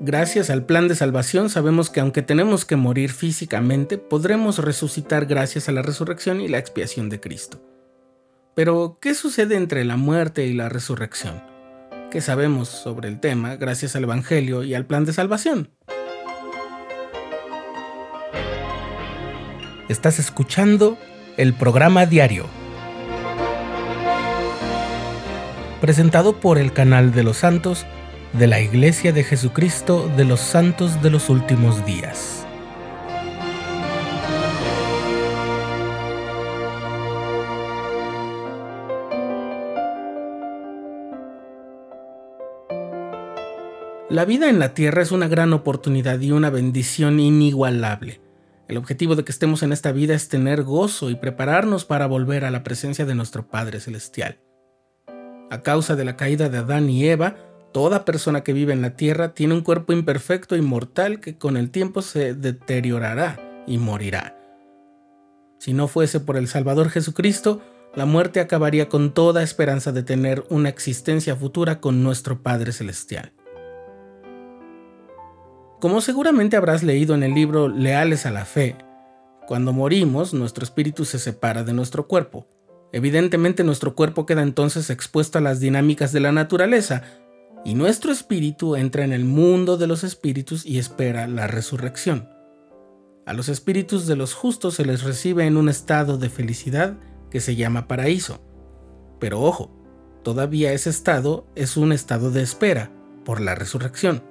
Gracias al plan de salvación sabemos que aunque tenemos que morir físicamente, podremos resucitar gracias a la resurrección y la expiación de Cristo. Pero, ¿qué sucede entre la muerte y la resurrección? ¿Qué sabemos sobre el tema gracias al Evangelio y al plan de salvación? Estás escuchando el programa diario, presentado por el canal de los santos de la Iglesia de Jesucristo de los Santos de los Últimos Días. La vida en la tierra es una gran oportunidad y una bendición inigualable. El objetivo de que estemos en esta vida es tener gozo y prepararnos para volver a la presencia de nuestro Padre Celestial. A causa de la caída de Adán y Eva, Toda persona que vive en la tierra tiene un cuerpo imperfecto y mortal que con el tiempo se deteriorará y morirá. Si no fuese por el Salvador Jesucristo, la muerte acabaría con toda esperanza de tener una existencia futura con nuestro Padre Celestial. Como seguramente habrás leído en el libro Leales a la Fe, cuando morimos nuestro espíritu se separa de nuestro cuerpo. Evidentemente nuestro cuerpo queda entonces expuesto a las dinámicas de la naturaleza, y nuestro espíritu entra en el mundo de los espíritus y espera la resurrección. A los espíritus de los justos se les recibe en un estado de felicidad que se llama paraíso. Pero ojo, todavía ese estado es un estado de espera por la resurrección.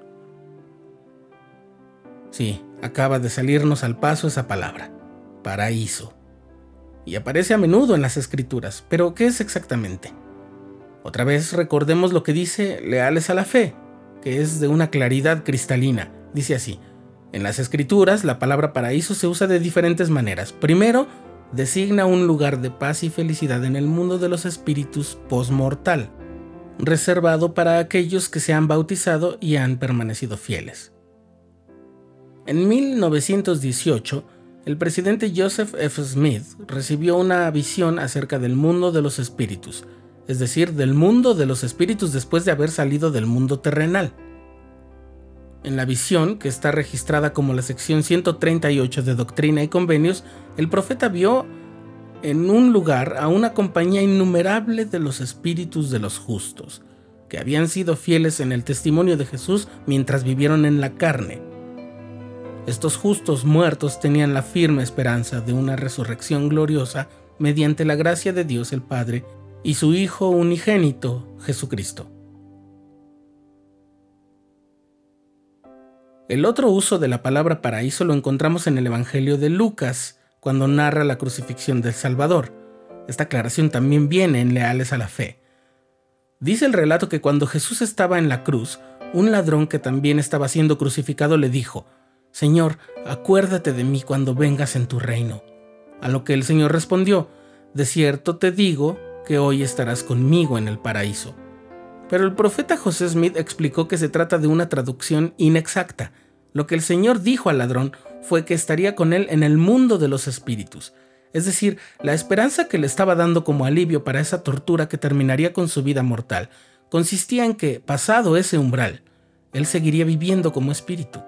Sí, acaba de salirnos al paso esa palabra, paraíso. Y aparece a menudo en las escrituras, pero ¿qué es exactamente? Otra vez recordemos lo que dice leales a la fe, que es de una claridad cristalina. Dice así, en las escrituras la palabra paraíso se usa de diferentes maneras. Primero, designa un lugar de paz y felicidad en el mundo de los espíritus postmortal, reservado para aquellos que se han bautizado y han permanecido fieles. En 1918, el presidente Joseph F. Smith recibió una visión acerca del mundo de los espíritus, es decir, del mundo de los espíritus después de haber salido del mundo terrenal. En la visión, que está registrada como la sección 138 de Doctrina y Convenios, el profeta vio en un lugar a una compañía innumerable de los espíritus de los justos, que habían sido fieles en el testimonio de Jesús mientras vivieron en la carne. Estos justos muertos tenían la firme esperanza de una resurrección gloriosa mediante la gracia de Dios el Padre y su Hijo unigénito, Jesucristo. El otro uso de la palabra paraíso lo encontramos en el Evangelio de Lucas, cuando narra la crucifixión del Salvador. Esta aclaración también viene en Leales a la Fe. Dice el relato que cuando Jesús estaba en la cruz, un ladrón que también estaba siendo crucificado le dijo, Señor, acuérdate de mí cuando vengas en tu reino. A lo que el Señor respondió, De cierto te digo que hoy estarás conmigo en el paraíso. Pero el profeta José Smith explicó que se trata de una traducción inexacta. Lo que el Señor dijo al ladrón fue que estaría con él en el mundo de los espíritus. Es decir, la esperanza que le estaba dando como alivio para esa tortura que terminaría con su vida mortal consistía en que, pasado ese umbral, él seguiría viviendo como espíritu.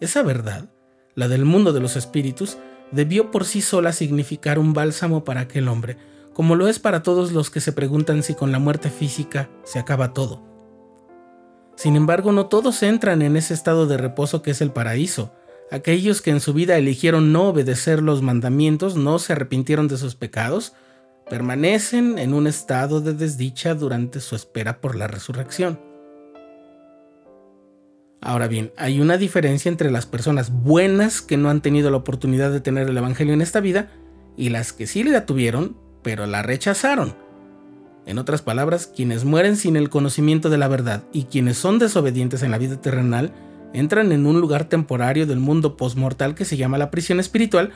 Esa verdad, la del mundo de los espíritus, debió por sí sola significar un bálsamo para aquel hombre, como lo es para todos los que se preguntan si con la muerte física se acaba todo. Sin embargo, no todos entran en ese estado de reposo que es el paraíso. Aquellos que en su vida eligieron no obedecer los mandamientos, no se arrepintieron de sus pecados, permanecen en un estado de desdicha durante su espera por la resurrección. Ahora bien, hay una diferencia entre las personas buenas que no han tenido la oportunidad de tener el Evangelio en esta vida y las que sí la tuvieron, pero la rechazaron. En otras palabras, quienes mueren sin el conocimiento de la verdad y quienes son desobedientes en la vida terrenal entran en un lugar temporario del mundo postmortal que se llama la prisión espiritual,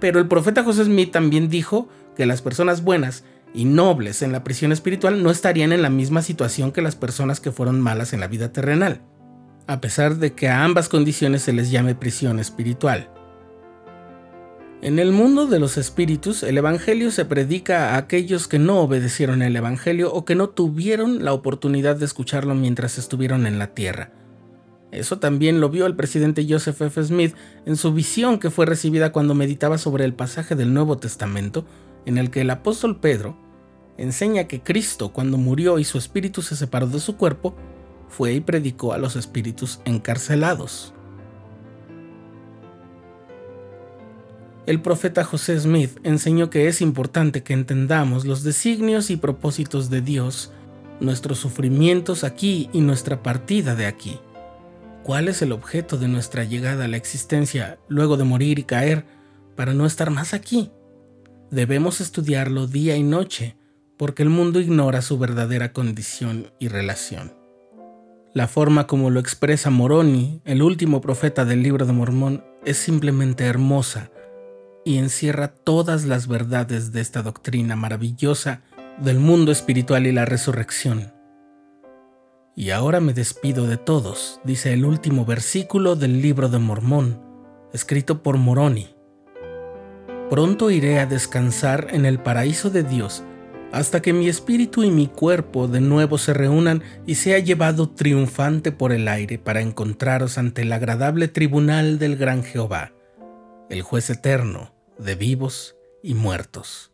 pero el profeta José Smith también dijo que las personas buenas y nobles en la prisión espiritual no estarían en la misma situación que las personas que fueron malas en la vida terrenal, a pesar de que a ambas condiciones se les llame prisión espiritual. En el mundo de los espíritus, el Evangelio se predica a aquellos que no obedecieron el Evangelio o que no tuvieron la oportunidad de escucharlo mientras estuvieron en la tierra. Eso también lo vio el presidente Joseph F. Smith en su visión que fue recibida cuando meditaba sobre el pasaje del Nuevo Testamento en el que el apóstol Pedro enseña que Cristo, cuando murió y su espíritu se separó de su cuerpo, fue y predicó a los espíritus encarcelados. El profeta José Smith enseñó que es importante que entendamos los designios y propósitos de Dios, nuestros sufrimientos aquí y nuestra partida de aquí. ¿Cuál es el objeto de nuestra llegada a la existencia luego de morir y caer para no estar más aquí? Debemos estudiarlo día y noche porque el mundo ignora su verdadera condición y relación. La forma como lo expresa Moroni, el último profeta del libro de Mormón, es simplemente hermosa y encierra todas las verdades de esta doctrina maravillosa del mundo espiritual y la resurrección. Y ahora me despido de todos, dice el último versículo del libro de Mormón, escrito por Moroni. Pronto iré a descansar en el paraíso de Dios hasta que mi espíritu y mi cuerpo de nuevo se reúnan y sea llevado triunfante por el aire para encontraros ante el agradable tribunal del gran Jehová el juez eterno de vivos y muertos.